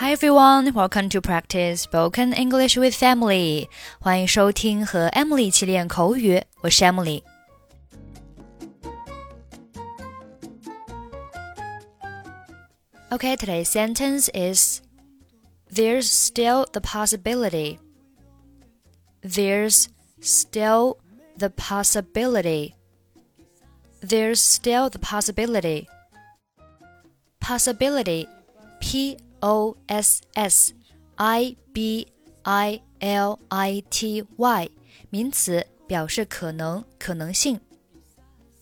Hi everyone, welcome to practice spoken English with Emily. 欢迎收听和 Emily 一起练口语，我是 Emily。Okay, today's sentence is There's still the possibility. There's still the possibility. There's still the possibility. Possibility. P O S S I B I L I T Y，名词，表示可能、可能性。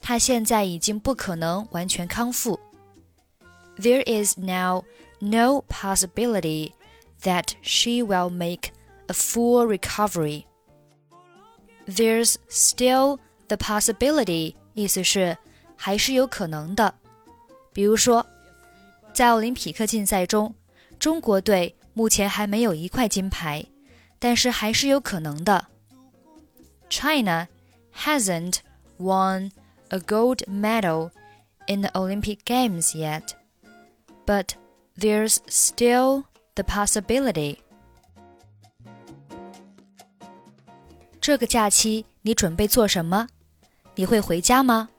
他现在已经不可能完全康复。There is now no possibility that she will make a full recovery. There's still the possibility，意思是还是有可能的。比如说，在奥林匹克竞赛中。 中国队目前还没有一块金牌，但是还是有可能的。China hasn't won a gold medal in the Olympic Games yet, but there's still the possibility. 这个假期你准备做什么？你会回家吗？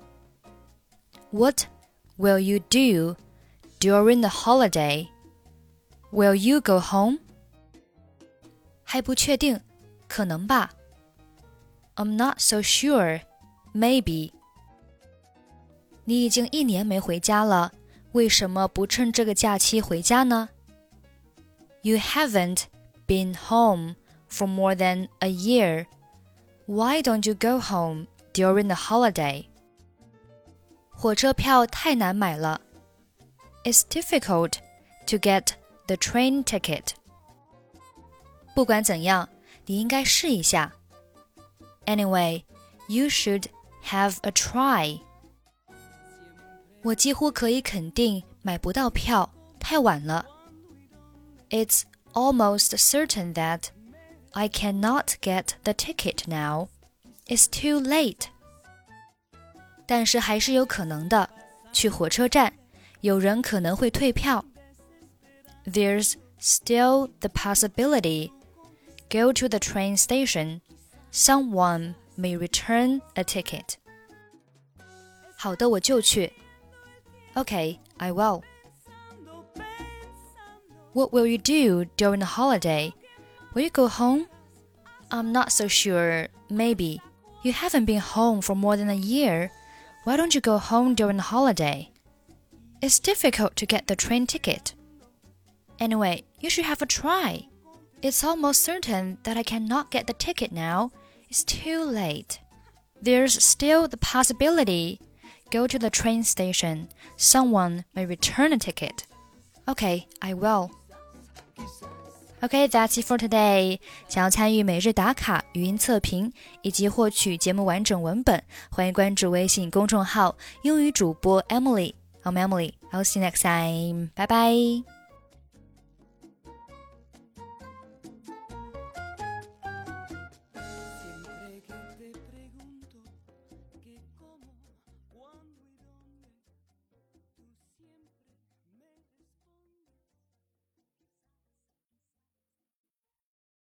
What will you do during the holiday? Will you go home? 还不确定，可能吧。I'm not so sure. Maybe. 你已经一年没回家了，为什么不趁这个假期回家呢？You haven't been home for more than a year. Why don't you go home during the holiday? 火车票太难买了。It's difficult to get the train ticket. 不管怎样，你应该试一下。Anyway, you should have a try. 我几乎可以肯定买不到票，太晚了。It's almost certain that I cannot get the ticket now. It's too late. 但是还是有可能的。去火车站，有人可能会退票。 there's still the possibility. Go to the train station. Someone may return a ticket. 好的，我就去。Okay, I will. What will you do during the holiday? Will you go home? I'm not so sure. Maybe. You haven't been home for more than a year. Why don't you go home during the holiday? It's difficult to get the train ticket. Anyway, you should have a try. It's almost certain that I cannot get the ticket now. It's too late. There's still the possibility. Go to the train station. Someone may return a ticket. Okay, I will. Okay, that's it for today. 想要参与每日打卡、语音测评以及获取节目完整文本，欢迎关注微信公众号“英语主播 Emily”。I'm Emily. I'll see you next time. Bye bye.